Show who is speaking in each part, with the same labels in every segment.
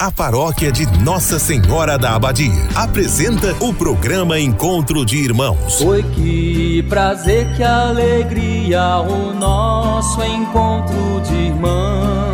Speaker 1: A paróquia de Nossa Senhora da Abadia apresenta o programa Encontro de Irmãos.
Speaker 2: Oi, que prazer, que alegria, o nosso encontro de irmãos.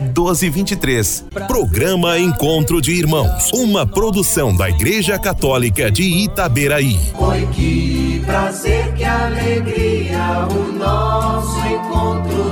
Speaker 1: 1223. Programa Encontro de Irmãos. Uma produção da Igreja Católica de Itaberaí.
Speaker 3: Oi, que prazer, que alegria, o nosso encontro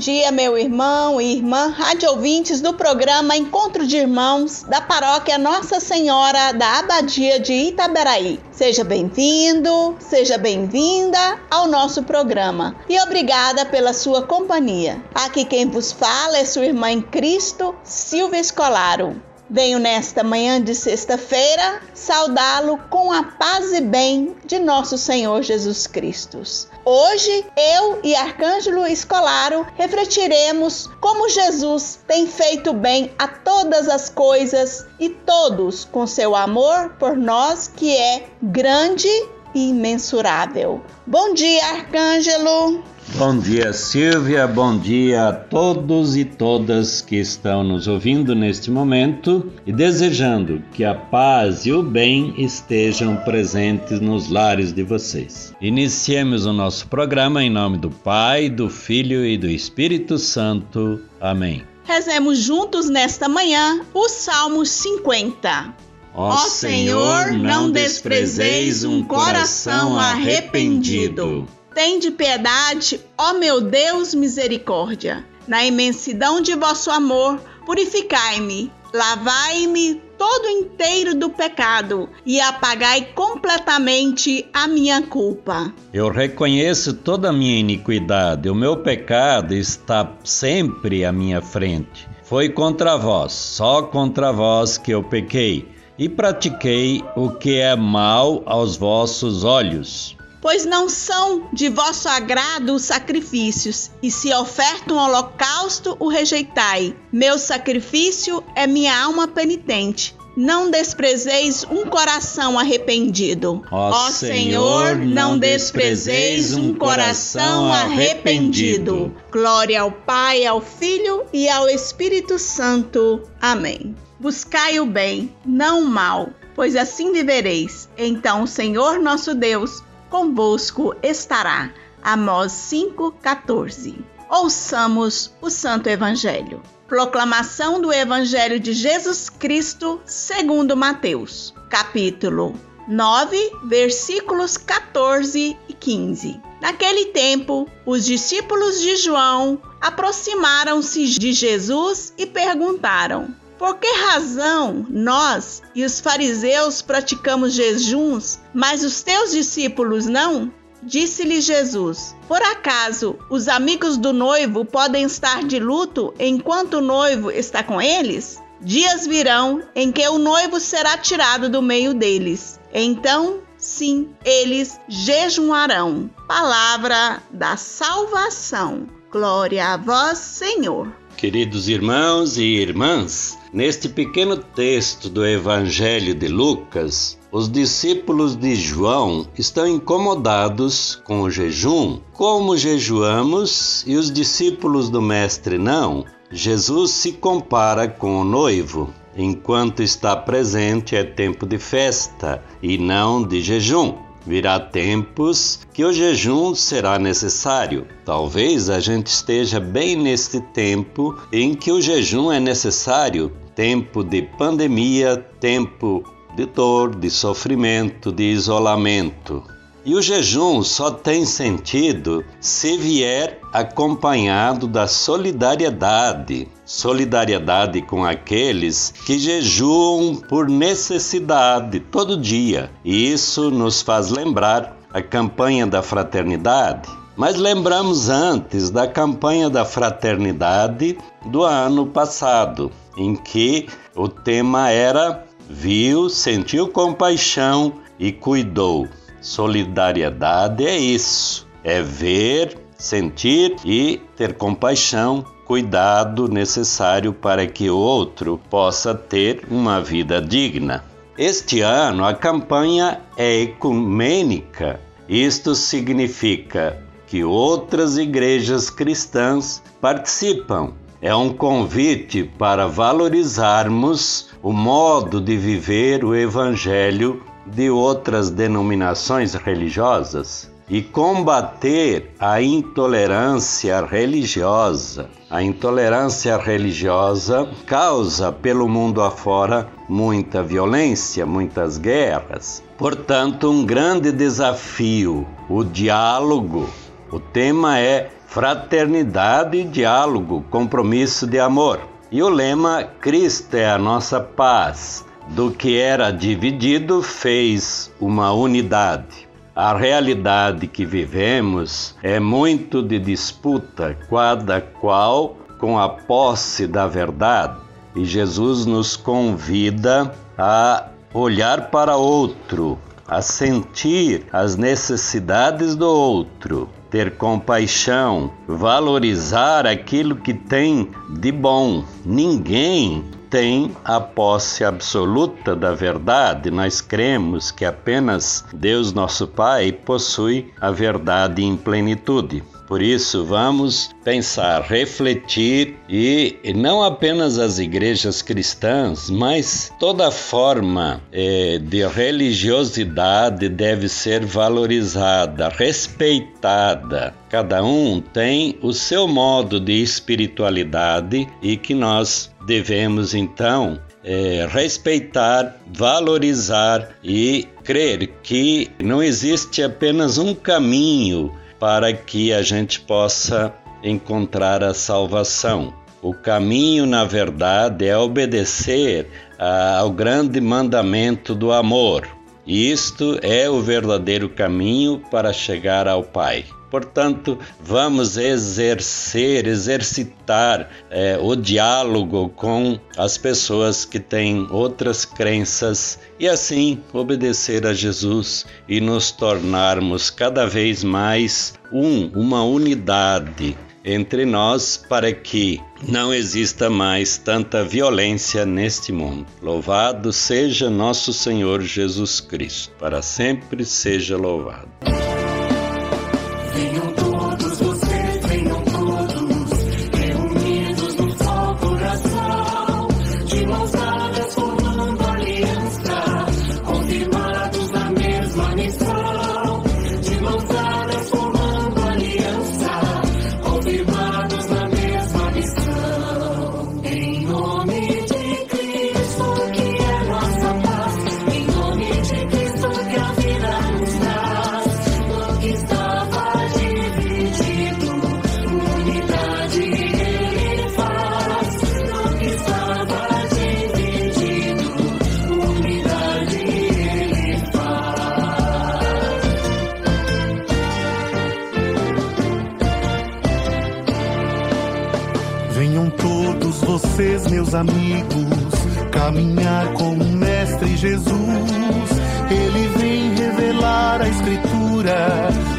Speaker 4: dia, meu irmão e irmã, rádio ouvintes do programa Encontro de Irmãos da paróquia Nossa Senhora da Abadia de Itaberaí. Seja bem-vindo, seja bem-vinda ao nosso programa e obrigada pela sua companhia. Aqui quem vos fala é sua irmã em Cristo, Silvia Escolaro. Venho nesta manhã de sexta-feira saudá-lo com a paz e bem de nosso Senhor Jesus Cristo. Hoje, eu e Arcângelo Escolaro refletiremos como Jesus tem feito bem a todas as coisas e todos com seu amor por nós, que é grande e imensurável. Bom dia, Arcângelo!
Speaker 5: Bom dia, Silvia. Bom dia a todos e todas que estão nos ouvindo neste momento e desejando que a paz e o bem estejam presentes nos lares de vocês. Iniciemos o nosso programa em nome do Pai, do Filho e do Espírito Santo. Amém.
Speaker 4: Rezemos juntos nesta manhã o Salmo 50.
Speaker 5: Ó Senhor, não desprezeis um coração arrependido.
Speaker 4: Tende piedade, ó meu Deus, misericórdia. Na imensidão de vosso amor, purificai-me, lavai-me todo inteiro do pecado e apagai completamente a minha culpa.
Speaker 5: Eu reconheço toda a minha iniquidade, o meu pecado está sempre à minha frente. Foi contra vós, só contra vós que eu pequei e pratiquei o que é mal aos vossos olhos
Speaker 4: pois não são de vosso agrado os sacrifícios, e se oferta um holocausto, o rejeitai. Meu sacrifício é minha alma penitente. Não desprezeis um coração arrependido.
Speaker 5: Ó Senhor, não desprezeis um coração arrependido.
Speaker 4: Glória ao Pai, ao Filho e ao Espírito Santo. Amém. Buscai o bem, não o mal, pois assim vivereis. Então o Senhor nosso Deus convosco estará. Amós 5,14. Ouçamos o Santo Evangelho. Proclamação do Evangelho de Jesus Cristo segundo Mateus, capítulo 9, versículos 14 e 15. Naquele tempo, os discípulos de João aproximaram-se de Jesus e perguntaram: por que razão nós e os fariseus praticamos jejuns, mas os teus discípulos não? Disse-lhe Jesus: Por acaso os amigos do noivo podem estar de luto enquanto o noivo está com eles? Dias virão em que o noivo será tirado do meio deles. Então, sim, eles jejuarão. Palavra da salvação. Glória a vós, Senhor.
Speaker 5: Queridos irmãos e irmãs, Neste pequeno texto do Evangelho de Lucas, os discípulos de João estão incomodados com o jejum. Como jejuamos e os discípulos do Mestre não, Jesus se compara com o noivo. Enquanto está presente é tempo de festa e não de jejum. Virá tempos que o jejum será necessário. Talvez a gente esteja bem neste tempo em que o jejum é necessário tempo de pandemia, tempo de dor, de sofrimento, de isolamento. E o jejum só tem sentido se vier acompanhado da solidariedade. Solidariedade com aqueles que jejuam por necessidade todo dia. E isso nos faz lembrar a campanha da fraternidade. Mas lembramos antes da campanha da fraternidade do ano passado, em que o tema era viu, sentiu compaixão e cuidou. Solidariedade é isso: é ver, sentir e ter compaixão, cuidado necessário para que o outro possa ter uma vida digna. Este ano a campanha é ecumênica. Isto significa que outras igrejas cristãs participam. É um convite para valorizarmos o modo de viver o Evangelho de outras denominações religiosas e combater a intolerância religiosa. A intolerância religiosa causa pelo mundo afora muita violência, muitas guerras. Portanto, um grande desafio, o diálogo. O tema é fraternidade e diálogo, compromisso de amor. E o lema Cristo é a nossa paz do que era dividido fez uma unidade. A realidade que vivemos é muito de disputa, cada qual com a posse da verdade. E Jesus nos convida a olhar para outro, a sentir as necessidades do outro, ter compaixão, valorizar aquilo que tem de bom. Ninguém tem a posse absoluta da verdade. Nós cremos que apenas Deus, nosso Pai, possui a verdade em plenitude. Por isso, vamos pensar, refletir e não apenas as igrejas cristãs, mas toda forma é, de religiosidade deve ser valorizada, respeitada. Cada um tem o seu modo de espiritualidade e que nós devemos então é, respeitar, valorizar e crer que não existe apenas um caminho para que a gente possa encontrar a salvação. O caminho, na verdade, é obedecer ao grande mandamento do amor. Isto é o verdadeiro caminho para chegar ao Pai. Portanto, vamos exercer, exercitar é, o diálogo com as pessoas que têm outras crenças e assim obedecer a Jesus e nos tornarmos cada vez mais um, uma unidade entre nós para que não exista mais tanta violência neste mundo. Louvado seja nosso Senhor Jesus Cristo, para sempre seja louvado.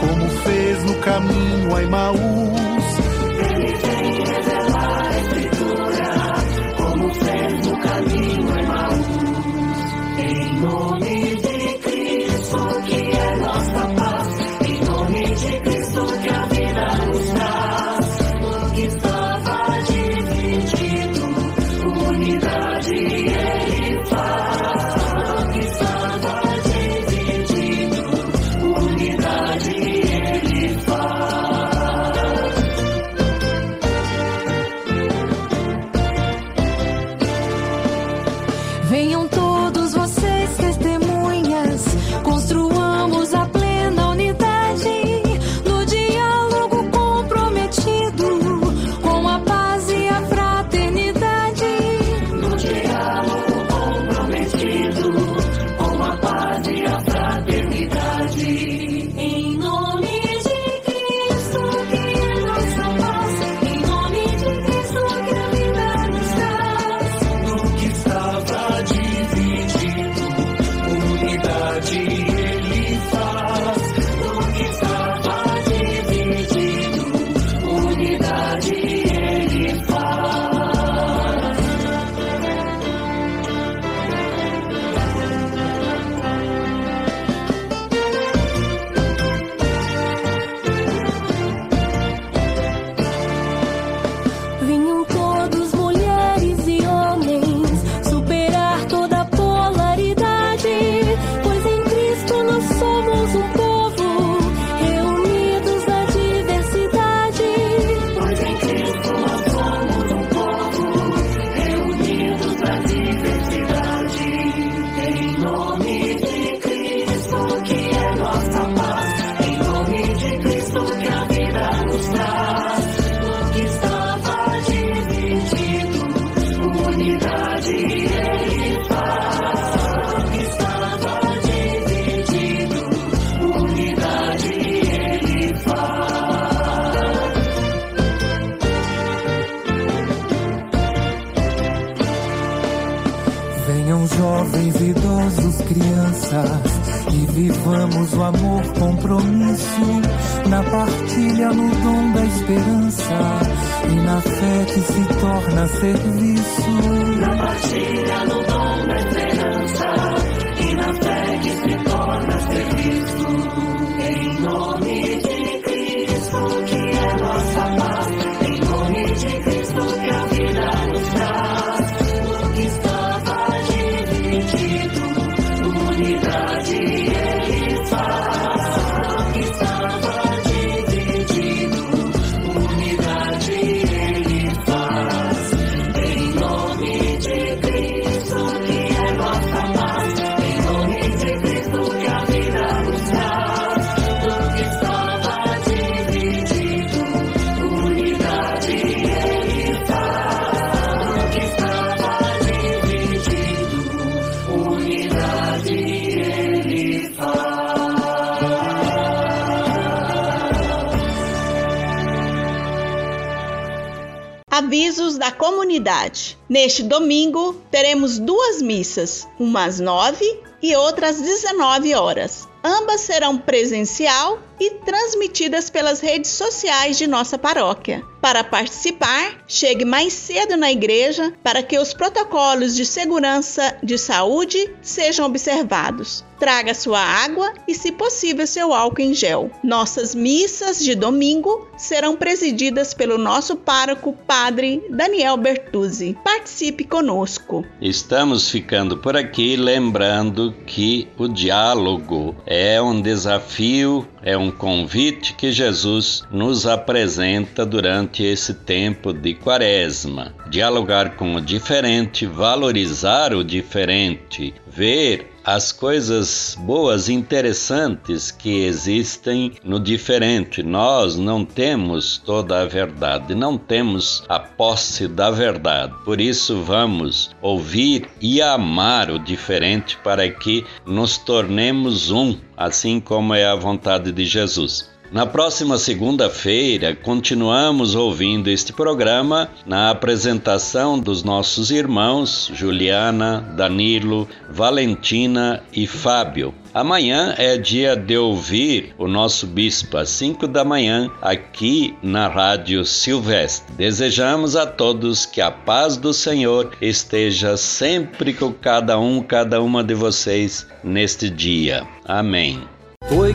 Speaker 6: Como fez no caminho a.
Speaker 7: Vivamos o amor, compromisso, na partilha, no dom da esperança e na fé que se torna serviço.
Speaker 3: Na partilha, no dom da esperança e na fé que se torna serviço. Em nome de
Speaker 4: Avisos da comunidade. Neste domingo teremos duas missas, uma às 9 e outra às 19 horas. Ambas serão presencial e transmitidas pelas redes sociais de nossa paróquia. Para participar, chegue mais cedo na igreja para que os protocolos de segurança de saúde sejam observados. Traga sua água e, se possível, seu álcool em gel. Nossas missas de domingo serão presididas pelo nosso pároco, Padre Daniel Bertuzzi. Participe conosco.
Speaker 5: Estamos ficando por aqui lembrando que o diálogo é um desafio, é um convite que Jesus nos apresenta durante esse tempo de quaresma. Dialogar com o diferente, valorizar o diferente, ver as coisas boas, interessantes que existem no diferente. Nós não temos toda a verdade, não temos a posse da verdade. Por isso, vamos ouvir e amar o diferente para que nos tornemos um, assim como é a vontade de Jesus. Na próxima segunda-feira, continuamos ouvindo este programa na apresentação dos nossos irmãos Juliana, Danilo, Valentina e Fábio. Amanhã é dia de ouvir o nosso bispo às 5 da manhã aqui na Rádio Silvestre. Desejamos a todos que a paz do Senhor esteja sempre com cada um, cada uma de vocês neste dia. Amém.
Speaker 2: Foi